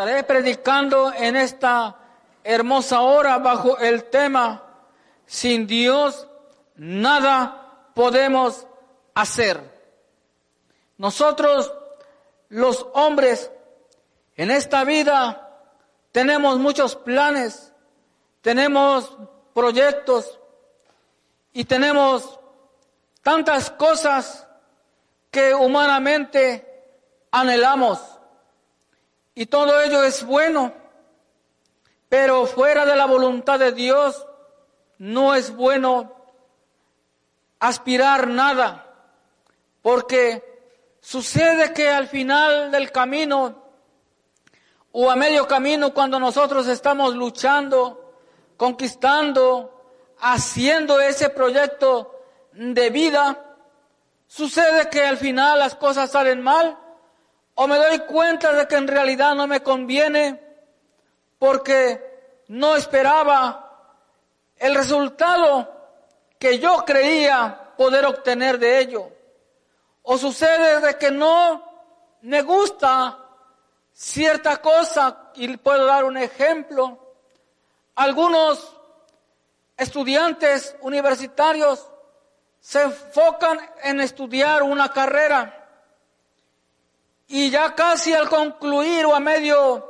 Estaré predicando en esta hermosa hora bajo el tema Sin Dios nada podemos hacer. Nosotros los hombres en esta vida tenemos muchos planes, tenemos proyectos y tenemos tantas cosas que humanamente anhelamos. Y todo ello es bueno, pero fuera de la voluntad de Dios no es bueno aspirar nada, porque sucede que al final del camino o a medio camino cuando nosotros estamos luchando, conquistando, haciendo ese proyecto de vida, sucede que al final las cosas salen mal o me doy cuenta de que en realidad no me conviene porque no esperaba el resultado que yo creía poder obtener de ello. O sucede de que no me gusta cierta cosa, y puedo dar un ejemplo. Algunos estudiantes universitarios se enfocan en estudiar una carrera y ya casi al concluir o a medio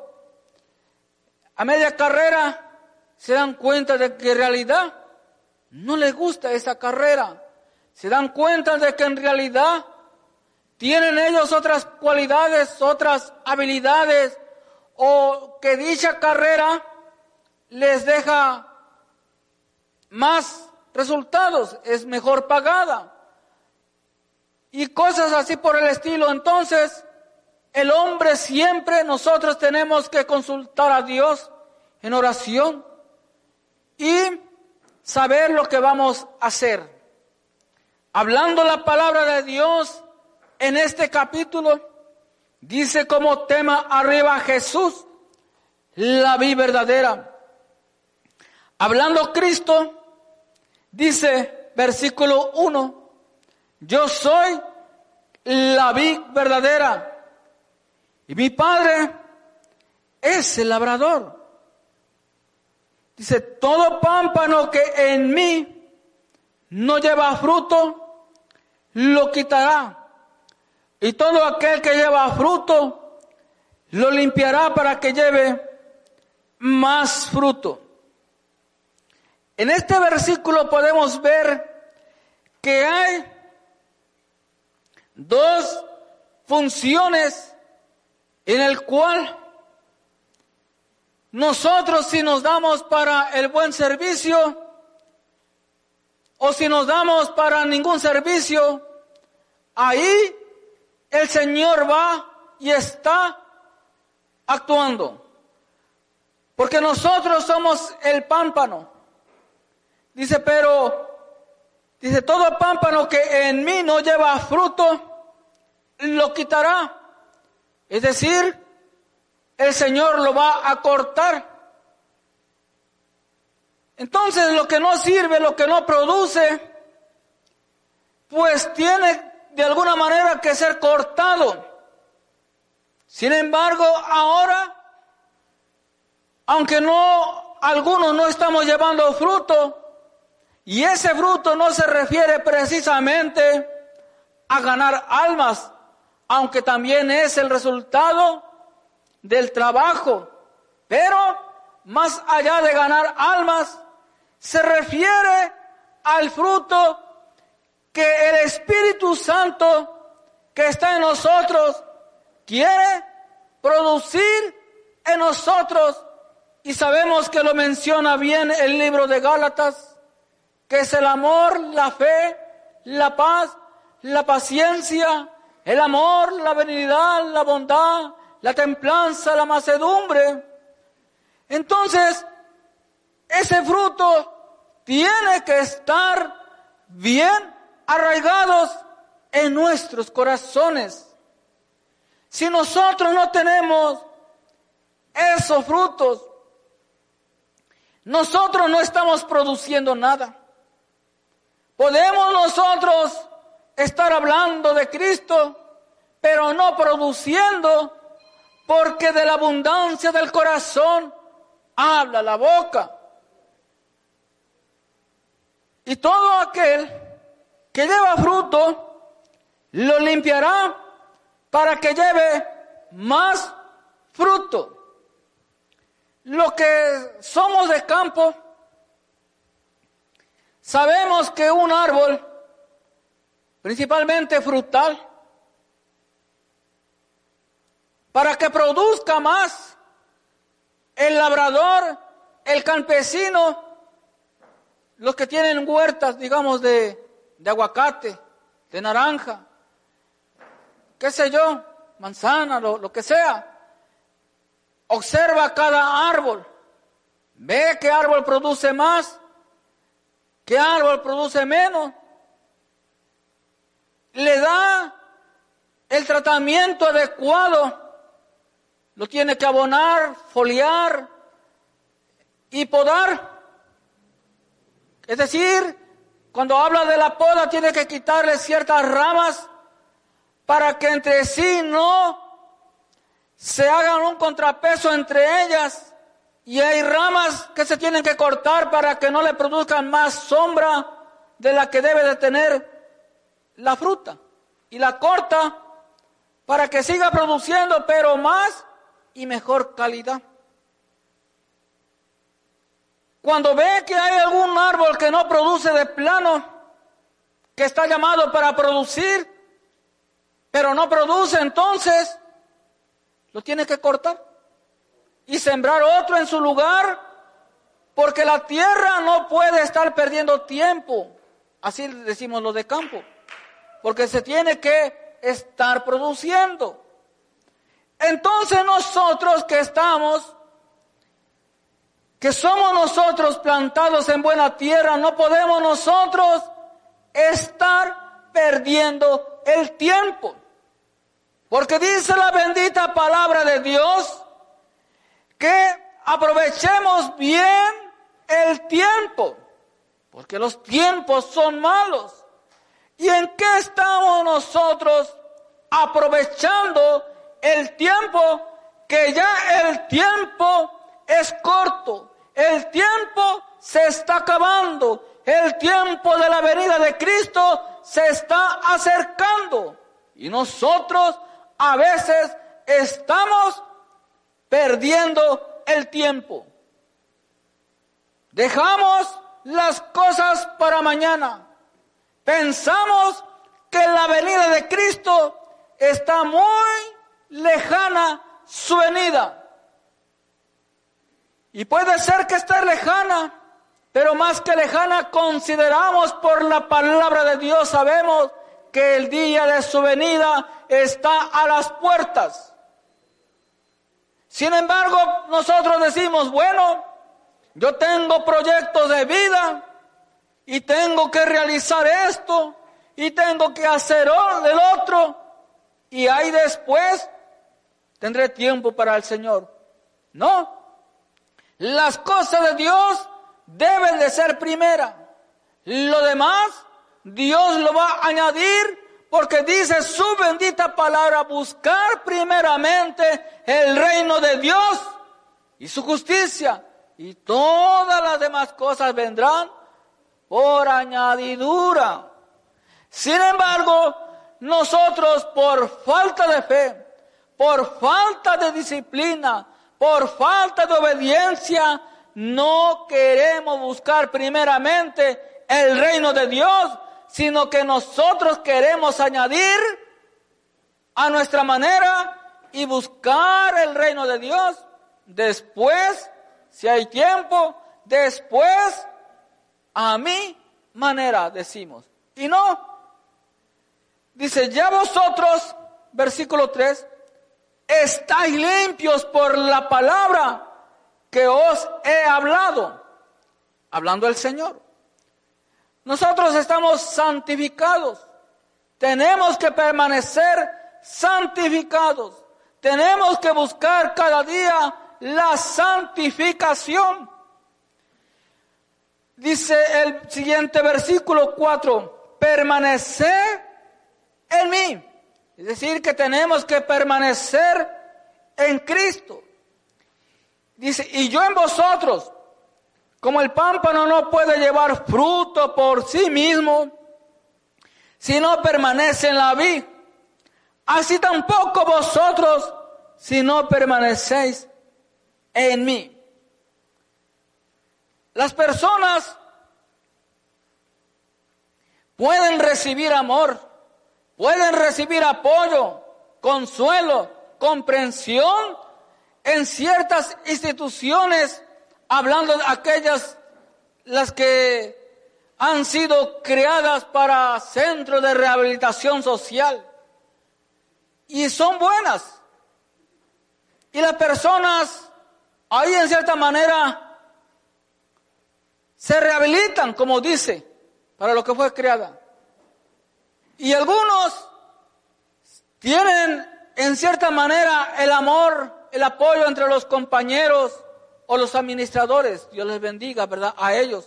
a media carrera se dan cuenta de que en realidad no les gusta esa carrera. Se dan cuenta de que en realidad tienen ellos otras cualidades, otras habilidades o que dicha carrera les deja más resultados, es mejor pagada. Y cosas así por el estilo. Entonces, el hombre siempre nosotros tenemos que consultar a Dios en oración y saber lo que vamos a hacer. Hablando la palabra de Dios en este capítulo, dice como tema arriba Jesús, la vida verdadera. Hablando Cristo, Dice versículo 1, yo soy la vid verdadera y mi padre es el labrador. Dice, todo pámpano que en mí no lleva fruto, lo quitará. Y todo aquel que lleva fruto, lo limpiará para que lleve más fruto. En este versículo podemos ver que hay dos funciones en el cual nosotros si nos damos para el buen servicio o si nos damos para ningún servicio, ahí el Señor va y está actuando. Porque nosotros somos el pámpano. Dice, pero, dice, todo pámpano que en mí no lleva fruto, lo quitará. Es decir, el Señor lo va a cortar. Entonces lo que no sirve, lo que no produce, pues tiene de alguna manera que ser cortado. Sin embargo, ahora, aunque no, algunos no estamos llevando fruto, y ese fruto no se refiere precisamente a ganar almas, aunque también es el resultado del trabajo. Pero más allá de ganar almas, se refiere al fruto que el Espíritu Santo que está en nosotros quiere producir en nosotros. Y sabemos que lo menciona bien el libro de Gálatas que es el amor, la fe, la paz, la paciencia, el amor, la benignidad, la bondad, la templanza, la macedumbre. Entonces, ese fruto tiene que estar bien arraigados en nuestros corazones. Si nosotros no tenemos esos frutos, nosotros no estamos produciendo nada. Podemos nosotros estar hablando de Cristo, pero no produciendo porque de la abundancia del corazón habla la boca. Y todo aquel que lleva fruto, lo limpiará para que lleve más fruto. Lo que somos de campo, sabemos que un árbol, principalmente frutal, para que produzca más, el labrador, el campesino, los que tienen huertas, digamos, de, de aguacate, de naranja, qué sé yo, manzana, lo, lo que sea. Observa cada árbol, ve qué árbol produce más, qué árbol produce menos. Le da el tratamiento adecuado lo tiene que abonar, foliar y podar. Es decir, cuando habla de la poda tiene que quitarle ciertas ramas para que entre sí no se hagan un contrapeso entre ellas y hay ramas que se tienen que cortar para que no le produzcan más sombra de la que debe de tener la fruta y la corta para que siga produciendo pero más y mejor calidad. Cuando ve que hay algún árbol que no produce de plano, que está llamado para producir, pero no produce, entonces lo tiene que cortar y sembrar otro en su lugar, porque la tierra no puede estar perdiendo tiempo, así decimos los de campo, porque se tiene que estar produciendo. Entonces nosotros que estamos, que somos nosotros plantados en buena tierra, no podemos nosotros estar perdiendo el tiempo. Porque dice la bendita palabra de Dios que aprovechemos bien el tiempo, porque los tiempos son malos. ¿Y en qué estamos nosotros aprovechando el tiempo, que ya el tiempo es corto, el tiempo se está acabando, el tiempo de la venida de Cristo se está acercando. Y nosotros a veces estamos perdiendo el tiempo. Dejamos las cosas para mañana. Pensamos que la venida de Cristo está muy lejana su venida. Y puede ser que esté lejana, pero más que lejana consideramos por la palabra de Dios, sabemos que el día de su venida está a las puertas. Sin embargo, nosotros decimos, bueno, yo tengo proyectos de vida y tengo que realizar esto y tengo que hacer el otro y ahí después tendré tiempo para el Señor. No. Las cosas de Dios deben de ser primera. Lo demás, Dios lo va a añadir porque dice su bendita palabra, buscar primeramente el reino de Dios y su justicia. Y todas las demás cosas vendrán por añadidura. Sin embargo, nosotros por falta de fe, por falta de disciplina, por falta de obediencia, no queremos buscar primeramente el reino de Dios, sino que nosotros queremos añadir a nuestra manera y buscar el reino de Dios. Después, si hay tiempo, después a mi manera decimos. Y no, dice, ya vosotros, versículo 3, estáis limpios por la palabra que os he hablado, hablando el Señor. Nosotros estamos santificados, tenemos que permanecer santificados, tenemos que buscar cada día la santificación. Dice el siguiente versículo 4, permanecer en mí es decir, que tenemos que permanecer en Cristo. Dice, y yo en vosotros, como el pámpano no puede llevar fruto por sí mismo, si no permanece en la vid, así tampoco vosotros si no permanecéis en mí. Las personas pueden recibir amor, pueden recibir apoyo, consuelo, comprensión en ciertas instituciones, hablando de aquellas las que han sido creadas para centros de rehabilitación social. Y son buenas. Y las personas ahí en cierta manera se rehabilitan, como dice, para lo que fue creada. Y algunos tienen en cierta manera el amor, el apoyo entre los compañeros o los administradores. Dios les bendiga, ¿verdad? A ellos.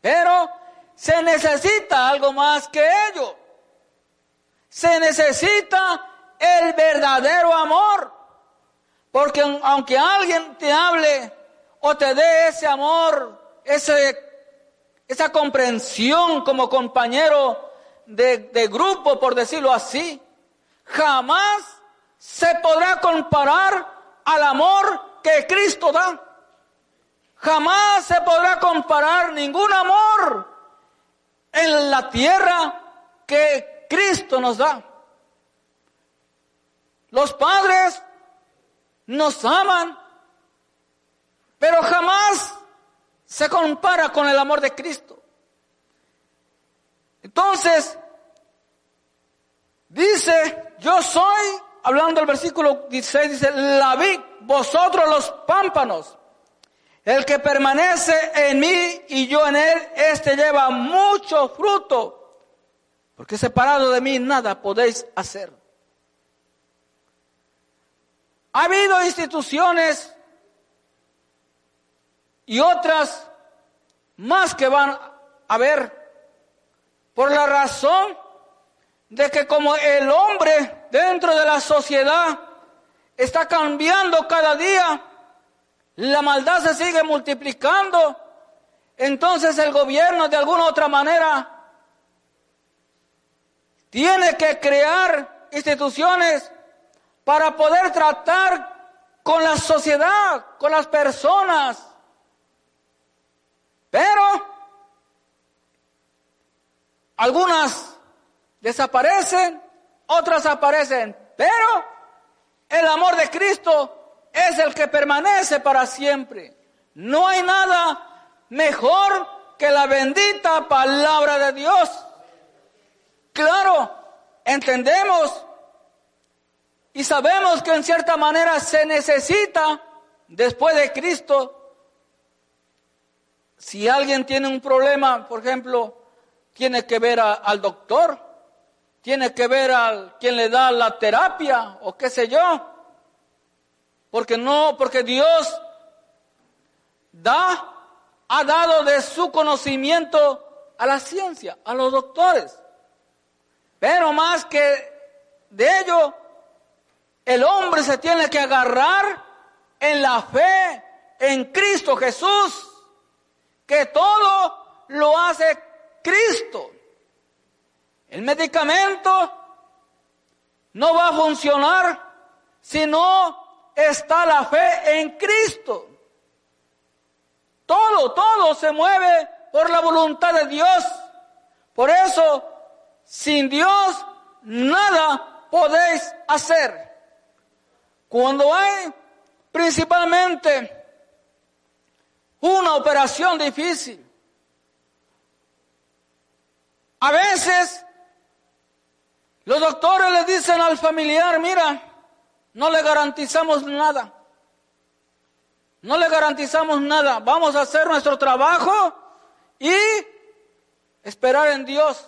Pero se necesita algo más que ello. Se necesita el verdadero amor. Porque aunque alguien te hable o te dé ese amor, ese esa comprensión como compañero de, grupo, por decirlo así, jamás se podrá comparar al amor que Cristo da. Jamás se podrá comparar ningún amor en la tierra que Cristo nos da. Los padres nos aman, pero jamás se compara con el amor de Cristo. Entonces, dice, yo soy, hablando del versículo 16, dice, la vid, vosotros los pámpanos. El que permanece en mí y yo en él, este lleva mucho fruto, porque separado de mí nada podéis hacer. Ha habido instituciones y otras más que van a ver por la razón de que como el hombre dentro de la sociedad está cambiando cada día, la maldad se sigue multiplicando, entonces el gobierno de alguna otra manera tiene que crear instituciones para poder tratar con la sociedad, con las personas, pero algunas desaparecen, otras aparecen. Pero el amor de Cristo es el que permanece para siempre. No hay nada mejor que la bendita palabra de Dios. Claro, entendemos y sabemos que en cierta manera se necesita después de Cristo si alguien tiene un problema, por ejemplo, tiene que ver al doctor, tiene que ver al quien le da la terapia o qué sé yo. Porque no, porque Dios da, ha dado de su conocimiento a la ciencia, a los doctores. Pero más que de ello, el hombre se tiene que agarrar en la fe en Cristo Jesús que todo lo hace Cristo. El medicamento no va a funcionar si no está la fe en Cristo. Todo, todo se mueve por la voluntad de Dios. Por eso, sin Dios, nada podéis hacer. Cuando hay principalmente una operación difícil. A veces los doctores le dicen al familiar, mira, no le garantizamos nada. No le garantizamos nada. Vamos a hacer nuestro trabajo y esperar en Dios.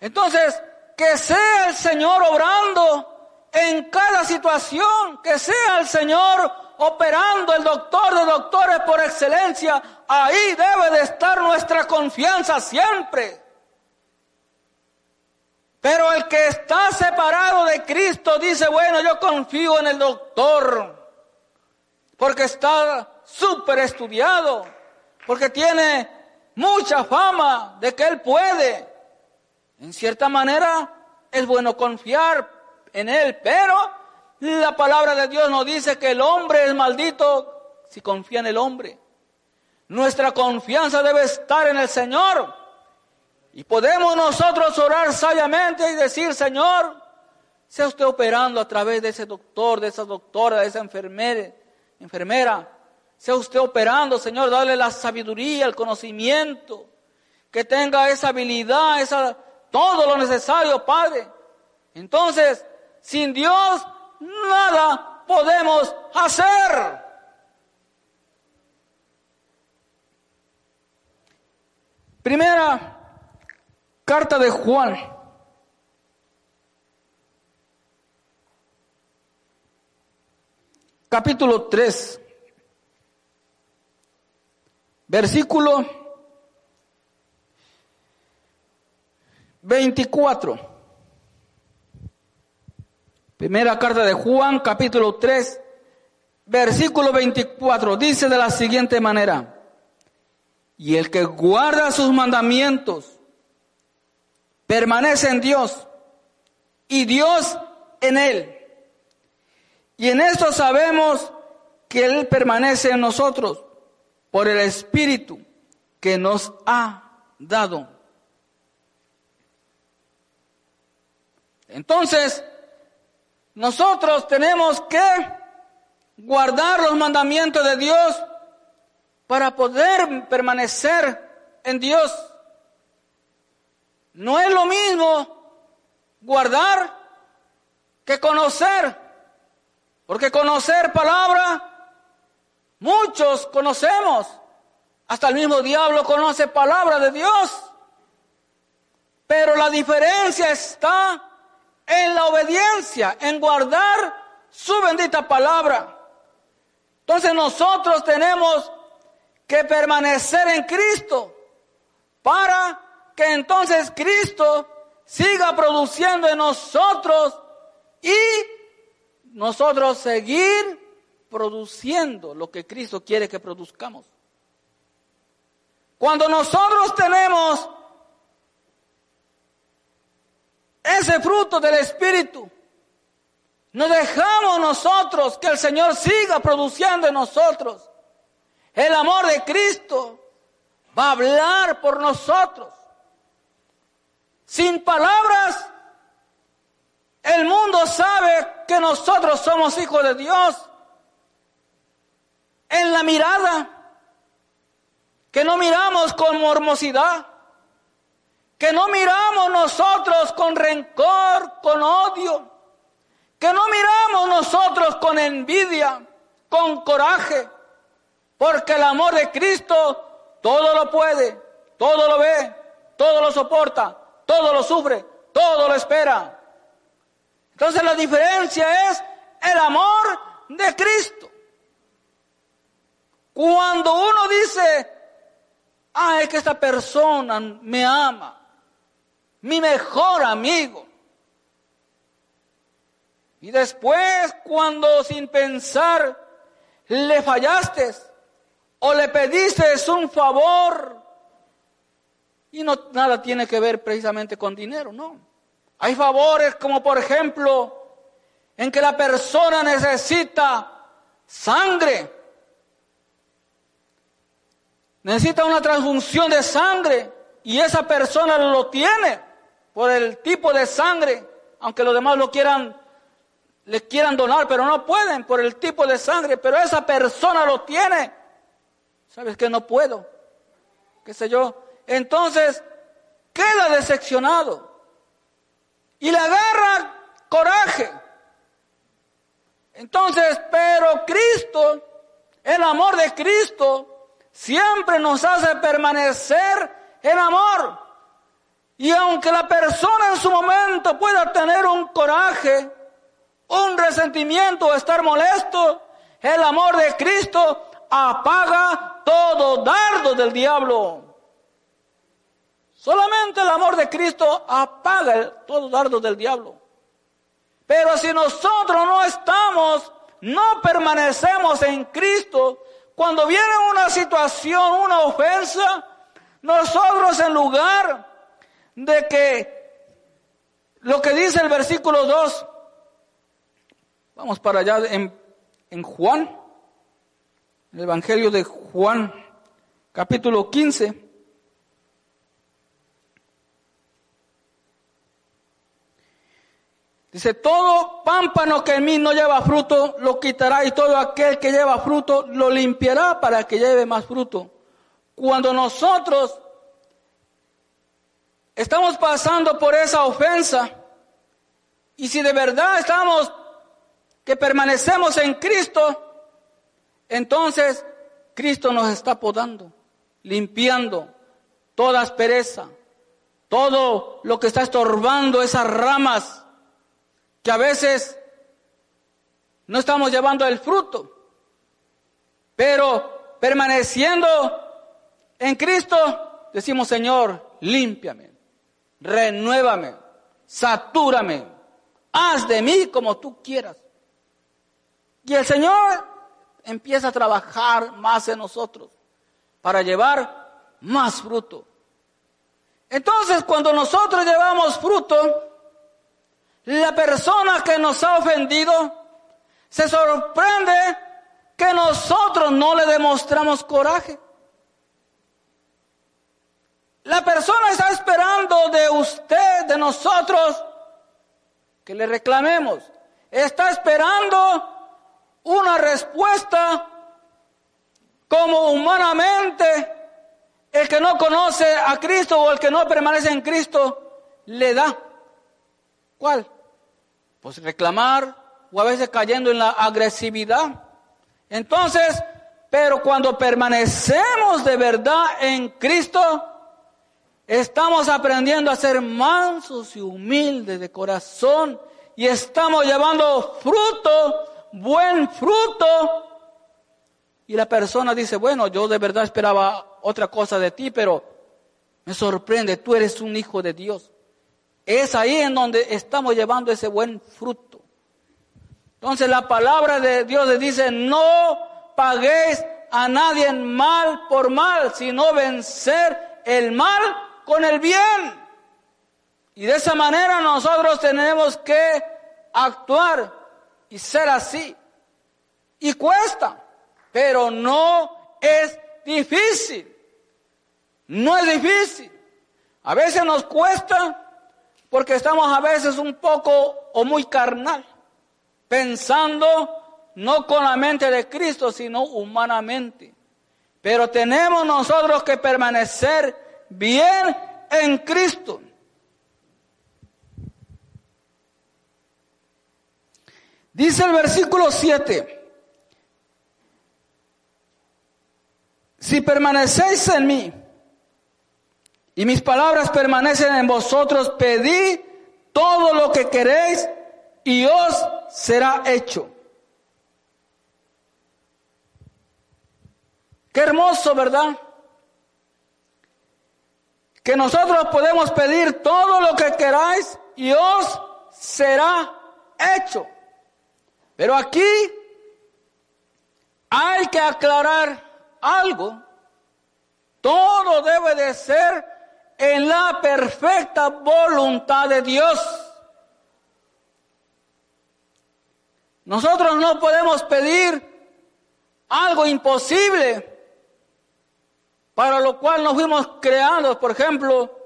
Entonces, que sea el Señor obrando en cada situación, que sea el Señor operando el doctor de doctores por excelencia, ahí debe de estar nuestra confianza siempre. Pero el que está separado de Cristo dice, bueno, yo confío en el doctor, porque está súper estudiado, porque tiene mucha fama de que él puede. En cierta manera es bueno confiar en él, pero la palabra de Dios nos dice que el hombre es maldito si confía en el hombre. Nuestra confianza debe estar en el Señor. Y podemos nosotros orar sabiamente y decir, Señor, sea usted operando a través de ese doctor, de esa doctora, de esa enfermera. Sea usted operando, Señor, darle la sabiduría, el conocimiento, que tenga esa habilidad, esa, todo lo necesario, Padre. Entonces, sin Dios, nada podemos hacer. Primera carta de Juan. Capítulo 3. Versículo 24. Primera carta de Juan, capítulo 3, versículo 24. Dice de la siguiente manera. Y el que guarda sus mandamientos permanece en Dios y Dios en él. Y en esto sabemos que Él permanece en nosotros por el Espíritu que nos ha dado. Entonces, nosotros tenemos que guardar los mandamientos de Dios para poder permanecer en Dios. No es lo mismo guardar que conocer, porque conocer palabra, muchos conocemos, hasta el mismo diablo conoce palabra de Dios, pero la diferencia está en la obediencia, en guardar su bendita palabra. Entonces nosotros tenemos que permanecer en Cristo para que entonces Cristo siga produciendo en nosotros y nosotros seguir produciendo lo que Cristo quiere que produzcamos. Cuando nosotros tenemos ese fruto del Espíritu, no dejamos nosotros que el Señor siga produciendo en nosotros el amor de Cristo va a hablar por nosotros. Sin palabras, el mundo sabe que nosotros somos hijos de Dios. En la mirada, que no miramos con mormosidad, que no miramos nosotros con rencor, con odio, que no miramos nosotros con envidia, con coraje, porque el amor de Cristo todo lo puede, todo lo ve, todo lo soporta, todo lo sufre, todo lo espera. Entonces la diferencia es el amor de Cristo. Cuando uno dice, ah, es que esta persona me ama, mi mejor amigo. Y después, cuando sin pensar le fallaste, o le pediste un favor y no nada tiene que ver precisamente con dinero, no. Hay favores como por ejemplo en que la persona necesita sangre. Necesita una transfusión de sangre y esa persona lo tiene por el tipo de sangre, aunque los demás lo quieran le quieran donar, pero no pueden por el tipo de sangre, pero esa persona lo tiene ¿Sabes que no puedo? ¿Qué sé yo? Entonces, queda decepcionado. Y le agarra coraje. Entonces, pero Cristo, el amor de Cristo, siempre nos hace permanecer en amor. Y aunque la persona en su momento pueda tener un coraje, un resentimiento o estar molesto, el amor de Cristo apaga todo dardo del diablo. Solamente el amor de Cristo apaga el, todo dardo del diablo. Pero si nosotros no estamos, no permanecemos en Cristo, cuando viene una situación, una ofensa, nosotros en lugar de que lo que dice el versículo 2, vamos para allá en, en Juan, el Evangelio de Juan, capítulo 15. Dice, todo pámpano que en mí no lleva fruto, lo quitará y todo aquel que lleva fruto, lo limpiará para que lleve más fruto. Cuando nosotros estamos pasando por esa ofensa, y si de verdad estamos, que permanecemos en Cristo, entonces Cristo nos está podando, limpiando toda aspereza, todo lo que está estorbando esas ramas que a veces no estamos llevando el fruto, pero permaneciendo en Cristo, decimos, Señor, límpiame, renuévame, satúrame, haz de mí como tú quieras. Y el Señor empieza a trabajar más en nosotros para llevar más fruto. Entonces, cuando nosotros llevamos fruto, la persona que nos ha ofendido se sorprende que nosotros no le demostramos coraje. La persona está esperando de usted, de nosotros, que le reclamemos. Está esperando una respuesta como humanamente el que no conoce a Cristo o el que no permanece en Cristo le da. ¿Cuál? pues reclamar o a veces cayendo en la agresividad. Entonces, pero cuando permanecemos de verdad en Cristo, estamos aprendiendo a ser mansos y humildes de corazón y estamos llevando fruto, buen fruto. Y la persona dice, bueno, yo de verdad esperaba otra cosa de ti, pero me sorprende, tú eres un hijo de Dios. Es ahí en donde estamos llevando ese buen fruto. Entonces la palabra de Dios le dice, no paguéis a nadie mal por mal, sino vencer el mal con el bien. Y de esa manera nosotros tenemos que actuar y ser así. Y cuesta, pero no es difícil. No es difícil. A veces nos cuesta porque estamos a veces un poco o muy carnal, pensando no con la mente de Cristo, sino humanamente. Pero tenemos nosotros que permanecer bien en Cristo. Dice el versículo 7, si permanecéis en mí y mis palabras permanecen en vosotros, pedid todo lo que queréis y os será hecho. Qué hermoso, ¿verdad? Que nosotros podemos pedir todo lo que queráis y os será hecho. Pero aquí hay que aclarar algo. Todo debe de ser en la perfecta voluntad de Dios. Nosotros no podemos pedir algo imposible para lo cual nos fuimos creados, por ejemplo,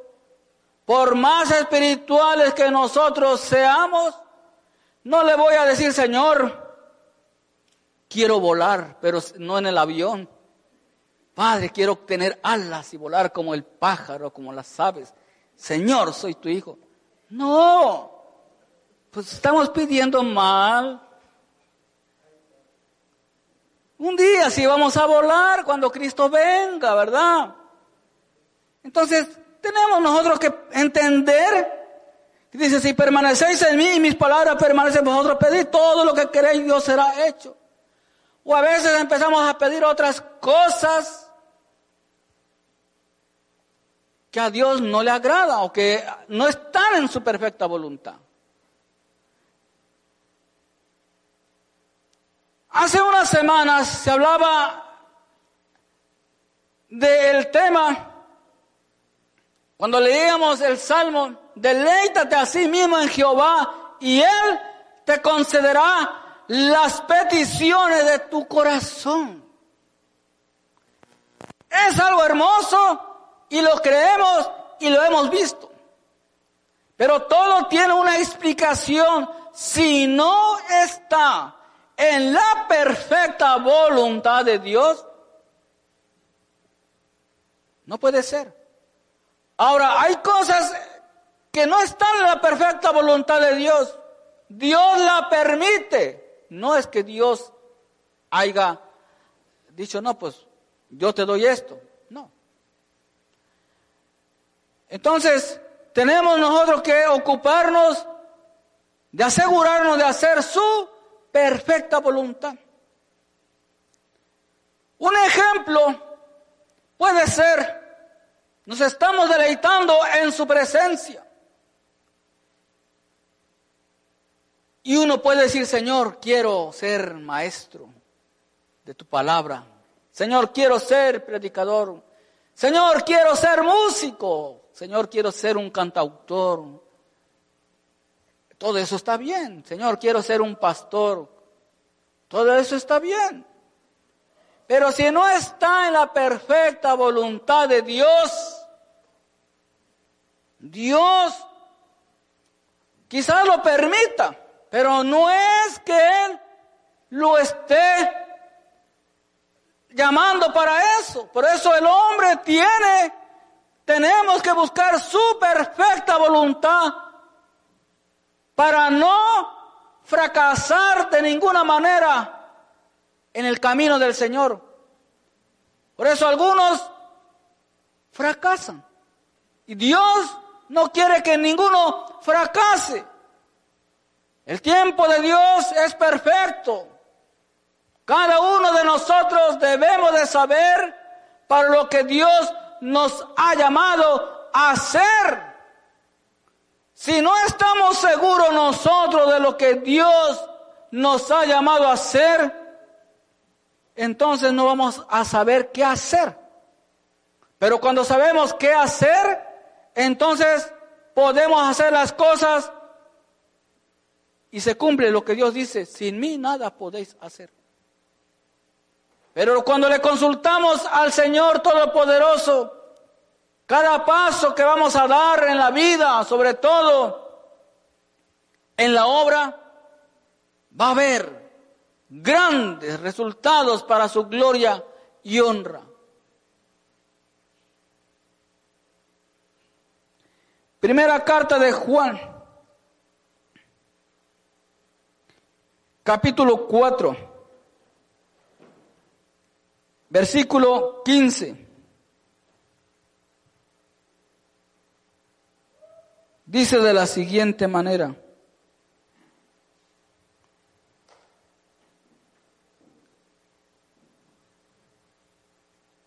por más espirituales que nosotros seamos, no le voy a decir, Señor, quiero volar, pero no en el avión. Padre, quiero tener alas y volar como el pájaro, como las aves. Señor, soy tu hijo. No, pues estamos pidiendo mal. Un día sí vamos a volar cuando Cristo venga, ¿verdad? Entonces, tenemos nosotros que entender. Dice, si permanecéis en mí y mis palabras permanecen en vosotros, pedid todo lo que queréis, Dios será hecho. O a veces empezamos a pedir otras cosas que a Dios no le agrada o que no están en su perfecta voluntad. Hace unas semanas se hablaba del tema, cuando leíamos el Salmo, deleítate a sí mismo en Jehová y Él te concederá las peticiones de tu corazón. Es algo hermoso y lo creemos y lo hemos visto. Pero todo tiene una explicación si no está en la perfecta voluntad de Dios, no puede ser. Ahora, hay cosas que no están en la perfecta voluntad de Dios. Dios la permite. No es que Dios haya dicho, no, pues yo te doy esto. No. Entonces, tenemos nosotros que ocuparnos de asegurarnos de hacer su perfecta voluntad. Un ejemplo puede ser, nos estamos deleitando en su presencia. Y uno puede decir, Señor, quiero ser maestro de tu palabra. Señor, quiero ser predicador. Señor, quiero ser músico. Señor, quiero ser un cantautor. Todo eso está bien. Señor, quiero ser un pastor. Todo eso está bien. Pero si no está en la perfecta voluntad de Dios, Dios quizás lo permita, pero no es que Él lo esté llamando para eso. Por eso el hombre tiene, tenemos que buscar su perfecta voluntad para no fracasar de ninguna manera en el camino del Señor. Por eso algunos fracasan. Y Dios no quiere que ninguno fracase. El tiempo de Dios es perfecto. Cada uno de nosotros debemos de saber para lo que Dios nos ha llamado a hacer. Si no estamos seguros nosotros de lo que Dios nos ha llamado a hacer, entonces no vamos a saber qué hacer. Pero cuando sabemos qué hacer, entonces podemos hacer las cosas y se cumple lo que Dios dice, sin mí nada podéis hacer. Pero cuando le consultamos al Señor Todopoderoso, cada paso que vamos a dar en la vida, sobre todo en la obra, va a haber grandes resultados para su gloria y honra. Primera carta de Juan, capítulo 4, versículo 15. Dice de la siguiente manera.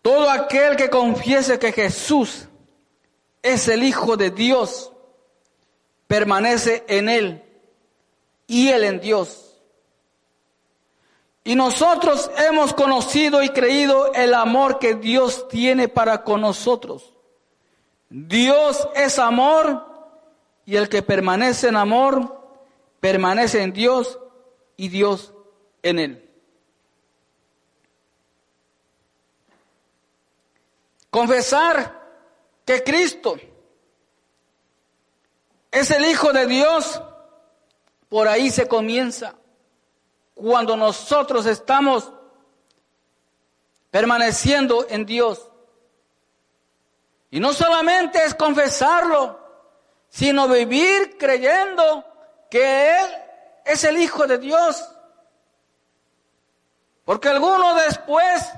Todo aquel que confiese que Jesús es el Hijo de Dios, permanece en Él y Él en Dios. Y nosotros hemos conocido y creído el amor que Dios tiene para con nosotros. Dios es amor y el que permanece en amor, permanece en Dios y Dios en él. Confesar que Cristo es el Hijo de Dios, por ahí se comienza. Cuando nosotros estamos permaneciendo en Dios. Y no solamente es confesarlo, sino vivir creyendo que Él es el Hijo de Dios. Porque algunos después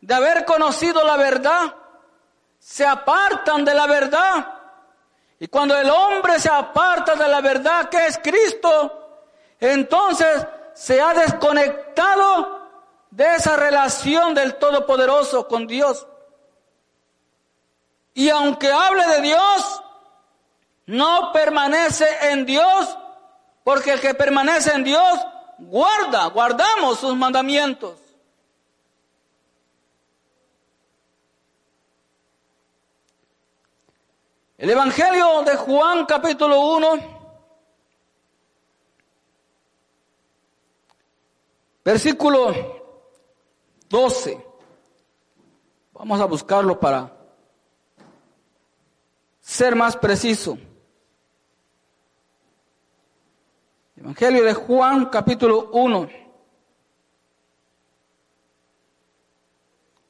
de haber conocido la verdad, se apartan de la verdad. Y cuando el hombre se aparta de la verdad que es Cristo, entonces se ha desconectado de esa relación del Todopoderoso con Dios. Y aunque hable de Dios, no permanece en Dios, porque el que permanece en Dios guarda, guardamos sus mandamientos. El Evangelio de Juan capítulo 1, versículo 12. Vamos a buscarlo para ser más preciso. Evangelio de Juan capítulo 1.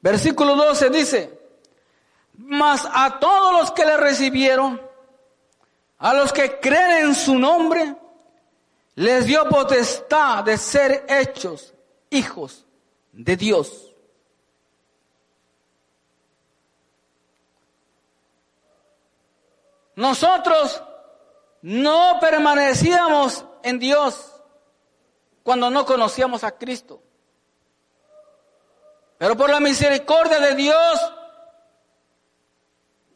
Versículo 12 dice, mas a todos los que le recibieron, a los que creen en su nombre, les dio potestad de ser hechos hijos de Dios. Nosotros no permanecíamos en Dios cuando no conocíamos a Cristo. Pero por la misericordia de Dios,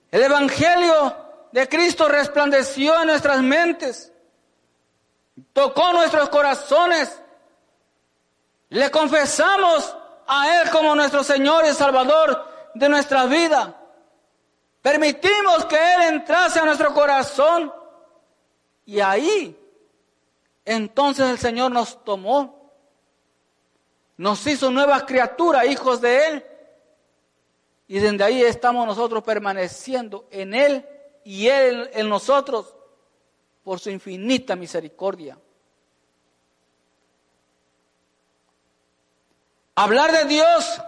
el Evangelio de Cristo resplandeció en nuestras mentes, tocó nuestros corazones, le confesamos a Él como nuestro Señor y Salvador de nuestra vida. Permitimos que Él entrase a nuestro corazón y ahí entonces el Señor nos tomó, nos hizo nuevas criaturas, hijos de Él. Y desde ahí estamos nosotros permaneciendo en Él y Él en nosotros por su infinita misericordia. Hablar de Dios,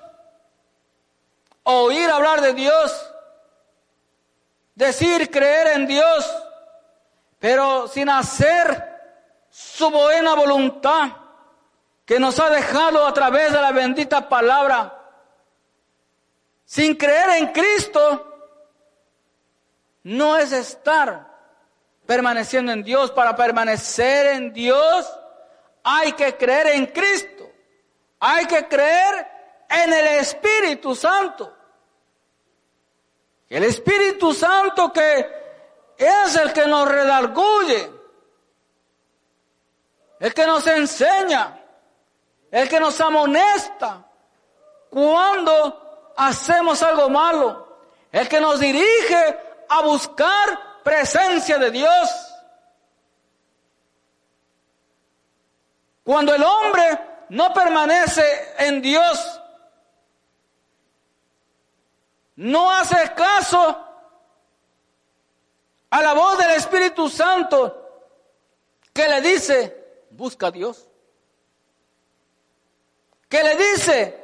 oír hablar de Dios, decir creer en Dios, pero sin hacer su buena voluntad que nos ha dejado a través de la bendita palabra sin creer en Cristo, no es estar permaneciendo en Dios. Para permanecer en Dios hay que creer en Cristo. Hay que creer en el Espíritu Santo. El Espíritu Santo que es el que nos redarguye, el que nos enseña, el que nos amonesta cuando hacemos algo malo. El que nos dirige a buscar presencia de Dios. Cuando el hombre no permanece en Dios, no hace caso a la voz del Espíritu Santo que le dice, busca a Dios. Que le dice,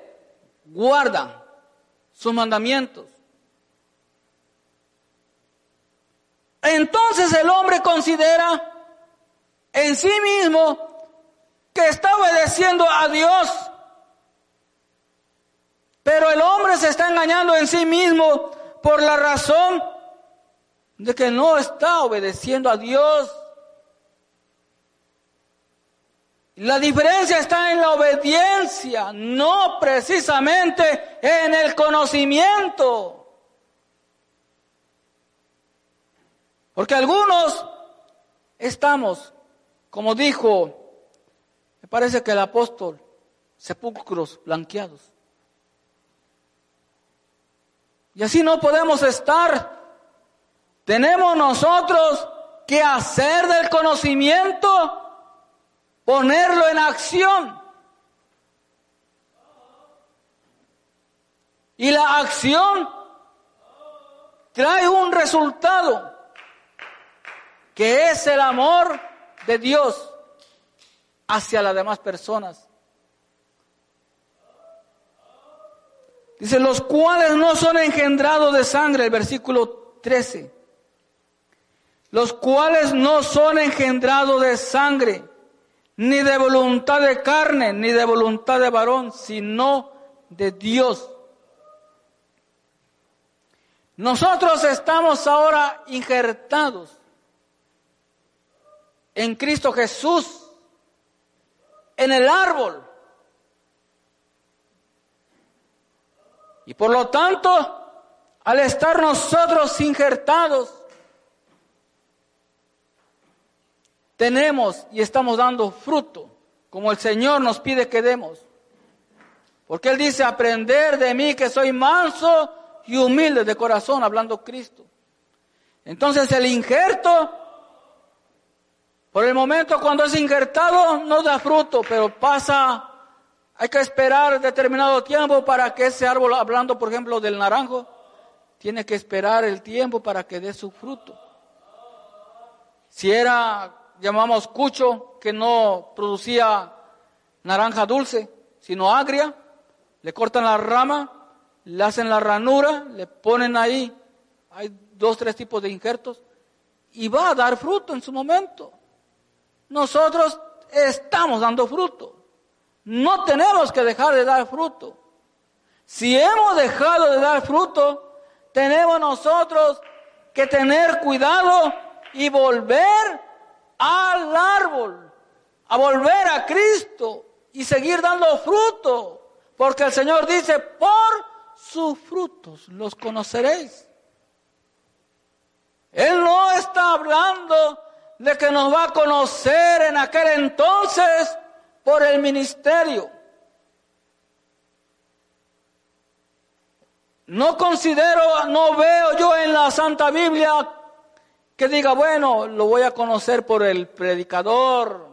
guarda sus mandamientos. Entonces el hombre considera en sí mismo que está obedeciendo a Dios. Pero el hombre se está engañando en sí mismo por la razón de que no está obedeciendo a Dios. La diferencia está en la obediencia, no precisamente en el conocimiento. Porque algunos estamos, como dijo, me parece que el apóstol, sepulcros blanqueados. Y así no podemos estar. Tenemos nosotros que hacer del conocimiento ponerlo en acción. Y la acción trae un resultado, que es el amor de Dios hacia las demás personas. Dice, los cuales no son engendrados de sangre, el versículo 13. Los cuales no son engendrados de sangre, ni de voluntad de carne, ni de voluntad de varón, sino de Dios. Nosotros estamos ahora injertados en Cristo Jesús, en el árbol. Y por lo tanto, al estar nosotros injertados, tenemos y estamos dando fruto, como el Señor nos pide que demos. Porque Él dice, aprender de mí que soy manso y humilde de corazón, hablando Cristo. Entonces el injerto, por el momento cuando es injertado, no da fruto, pero pasa, hay que esperar determinado tiempo para que ese árbol, hablando por ejemplo del naranjo, tiene que esperar el tiempo para que dé su fruto. Si era, llamamos cucho, que no producía naranja dulce, sino agria, le cortan la rama, le hacen la ranura, le ponen ahí, hay dos, tres tipos de injertos, y va a dar fruto en su momento. Nosotros estamos dando fruto. No tenemos que dejar de dar fruto. Si hemos dejado de dar fruto, tenemos nosotros que tener cuidado y volver al árbol, a volver a Cristo y seguir dando fruto. Porque el Señor dice, por sus frutos los conoceréis. Él no está hablando de que nos va a conocer en aquel entonces por el ministerio. No considero, no veo yo en la Santa Biblia que diga, bueno, lo voy a conocer por el predicador,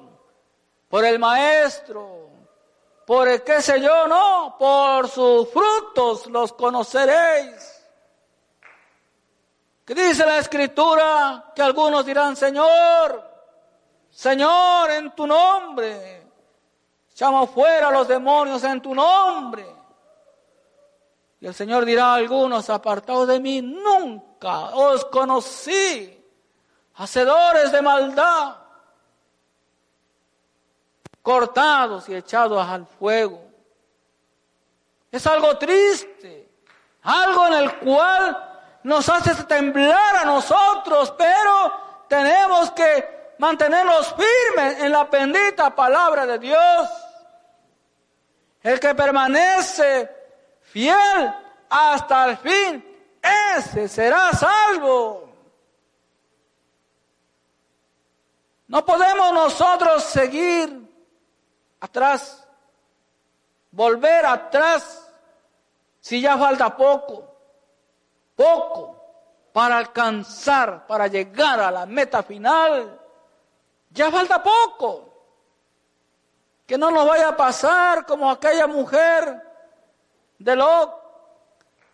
por el maestro, por el qué sé yo, no, por sus frutos los conoceréis. Que dice la escritura que algunos dirán, Señor, Señor, en tu nombre, llama fuera a los demonios en tu nombre. Y el Señor dirá a algunos, apartados de mí, nunca os conocí, hacedores de maldad cortados y echados al fuego. Es algo triste, algo en el cual nos hace temblar a nosotros, pero tenemos que mantenernos firmes en la bendita palabra de Dios. El que permanece fiel hasta el fin, ese será salvo. No podemos nosotros seguir atrás, volver atrás, si ya falta poco, poco para alcanzar, para llegar a la meta final, ya falta poco. Que no nos vaya a pasar como aquella mujer de Lot,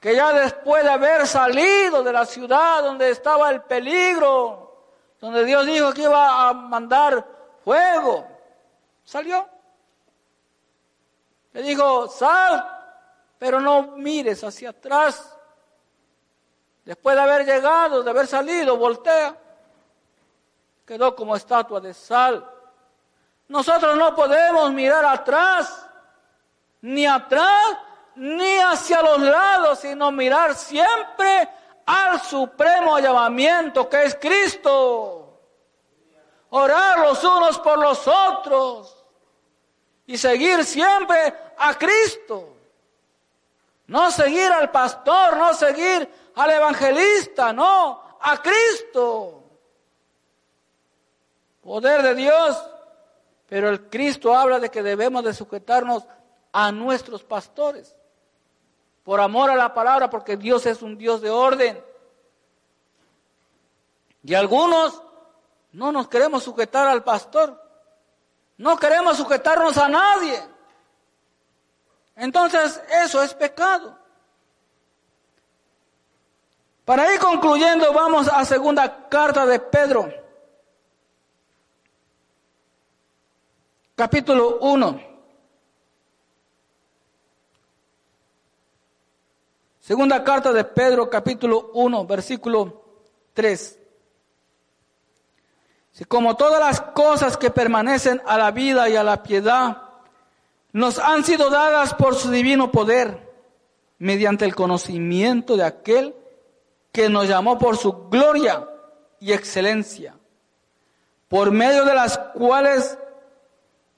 que ya después de haber salido de la ciudad donde estaba el peligro, donde Dios dijo que iba a mandar fuego, salió. Le dijo, sal, pero no mires hacia atrás. Después de haber llegado, de haber salido, voltea. Quedó como estatua de sal. Nosotros no podemos mirar atrás, ni atrás, ni hacia los lados, sino mirar siempre al supremo llamamiento que es Cristo. Orar los unos por los otros y seguir siempre a Cristo. No seguir al pastor, no seguir al evangelista, no, a Cristo. Poder de Dios. Pero el Cristo habla de que debemos de sujetarnos a nuestros pastores. Por amor a la palabra, porque Dios es un Dios de orden. Y algunos no nos queremos sujetar al pastor. No queremos sujetarnos a nadie. Entonces eso es pecado. Para ir concluyendo, vamos a segunda carta de Pedro. Capítulo 1. Segunda carta de Pedro, capítulo 1, versículo 3 como todas las cosas que permanecen a la vida y a la piedad nos han sido dadas por su divino poder, mediante el conocimiento de aquel que nos llamó por su gloria y excelencia, por medio de las cuales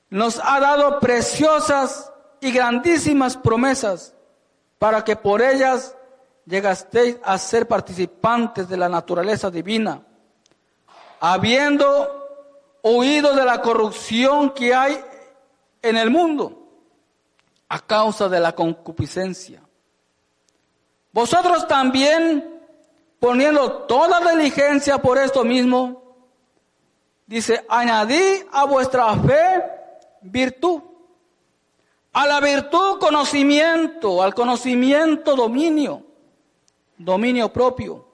nos ha dado preciosas y grandísimas promesas, para que por ellas llegasteis a ser participantes de la naturaleza divina, habiendo huido de la corrupción que hay en el mundo a causa de la concupiscencia. Vosotros también, poniendo toda diligencia por esto mismo, dice, añadí a vuestra fe virtud, a la virtud conocimiento, al conocimiento dominio, dominio propio,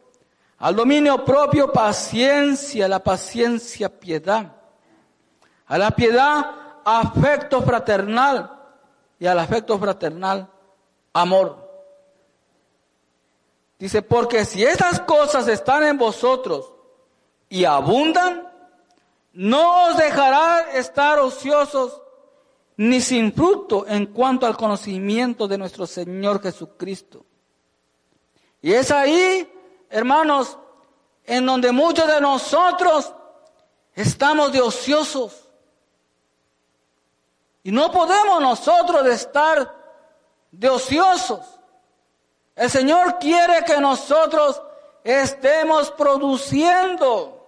al dominio propio paciencia, la paciencia piedad, a la piedad afecto fraternal y al afecto fraternal amor. Dice, porque si estas cosas están en vosotros y abundan, no os dejará estar ociosos ni sin fruto en cuanto al conocimiento de nuestro Señor Jesucristo. Y es ahí, hermanos, en donde muchos de nosotros estamos de ociosos. Y no podemos nosotros estar de ociosos. El Señor quiere que nosotros estemos produciendo.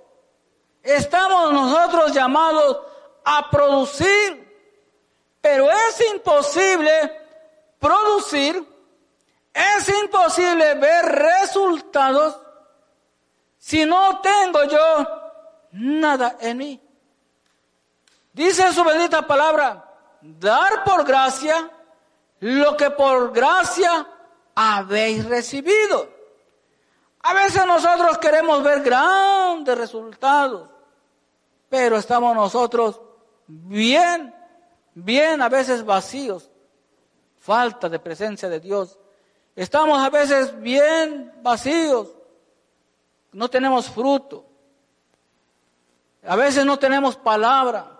Estamos nosotros llamados a producir. Pero es imposible producir es imposible ver resultados si no tengo yo nada en mí. Dice su bendita palabra, dar por gracia lo que por gracia habéis recibido. A veces nosotros queremos ver grandes resultados, pero estamos nosotros bien, bien a veces vacíos, falta de presencia de Dios. Estamos a veces bien vacíos, no tenemos fruto, a veces no tenemos palabra.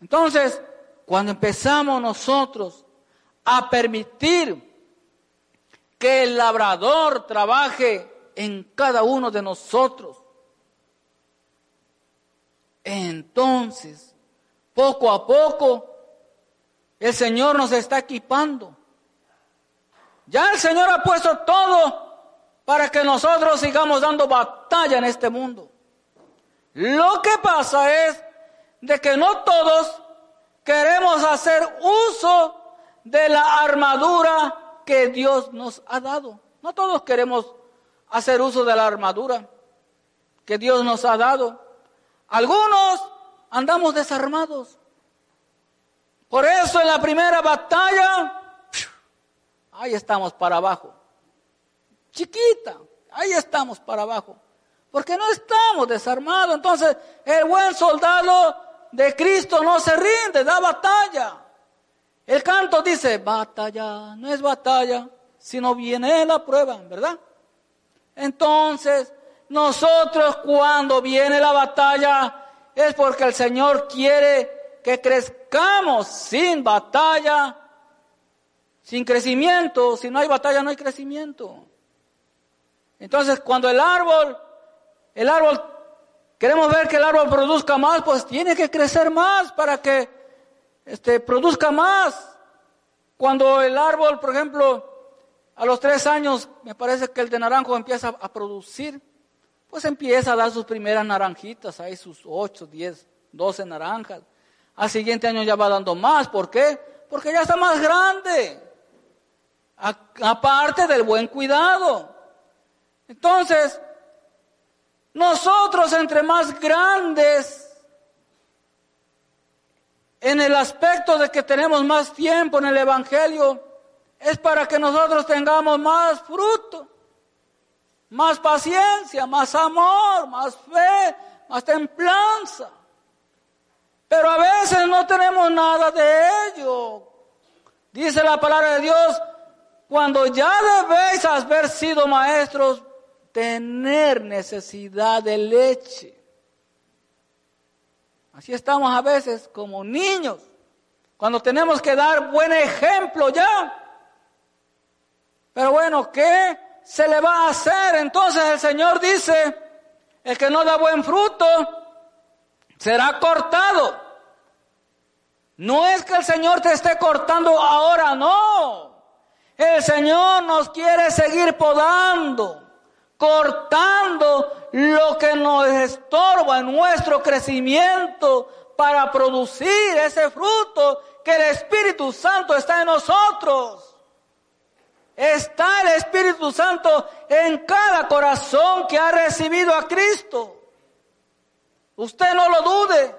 Entonces, cuando empezamos nosotros a permitir que el labrador trabaje en cada uno de nosotros, entonces, poco a poco, el Señor nos está equipando ya el Señor ha puesto todo para que nosotros sigamos dando batalla en este mundo. Lo que pasa es de que no todos queremos hacer uso de la armadura que Dios nos ha dado. No todos queremos hacer uso de la armadura que Dios nos ha dado. Algunos andamos desarmados. Por eso en la primera batalla ahí estamos para abajo. Chiquita, ahí estamos para abajo. Porque no estamos desarmados. Entonces, el buen soldado de Cristo no se rinde, da batalla. El canto dice, batalla, no es batalla, sino viene la prueba, ¿verdad? Entonces, nosotros cuando viene la batalla es porque el Señor quiere que crezcamos sin batalla sin crecimiento, si no hay batalla no hay crecimiento. Entonces, cuando el árbol, el árbol, queremos ver que el árbol produzca más, pues tiene que crecer más para que este, produzca más. Cuando el árbol, por ejemplo, a los tres años, me parece que el de naranjo empieza a producir, pues empieza a dar sus primeras naranjitas, ahí sus ocho, diez, doce naranjas. Al siguiente año ya va dando más, ¿por qué? Porque ya está más grande aparte del buen cuidado. Entonces, nosotros entre más grandes en el aspecto de que tenemos más tiempo en el Evangelio, es para que nosotros tengamos más fruto, más paciencia, más amor, más fe, más templanza. Pero a veces no tenemos nada de ello. Dice la palabra de Dios, cuando ya debéis haber sido maestros, tener necesidad de leche. Así estamos a veces como niños, cuando tenemos que dar buen ejemplo ya. Pero bueno, ¿qué se le va a hacer? Entonces el Señor dice, el que no da buen fruto será cortado. No es que el Señor te esté cortando ahora, no. El Señor nos quiere seguir podando, cortando lo que nos estorba en nuestro crecimiento para producir ese fruto que el Espíritu Santo está en nosotros. Está el Espíritu Santo en cada corazón que ha recibido a Cristo. Usted no lo dude.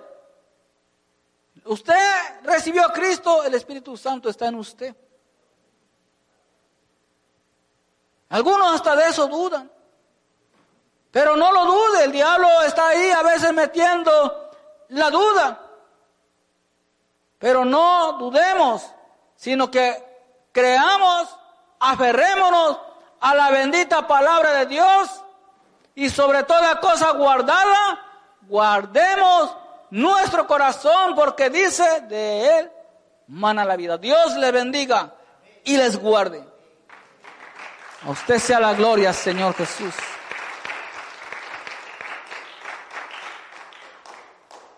Usted recibió a Cristo, el Espíritu Santo está en usted. Algunos hasta de eso dudan. Pero no lo dude, el diablo está ahí a veces metiendo la duda. Pero no dudemos, sino que creamos, aferrémonos a la bendita palabra de Dios y sobre toda cosa guardarla, guardemos nuestro corazón porque dice de él mana la vida. Dios le bendiga y les guarde. A usted sea la gloria, Señor Jesús.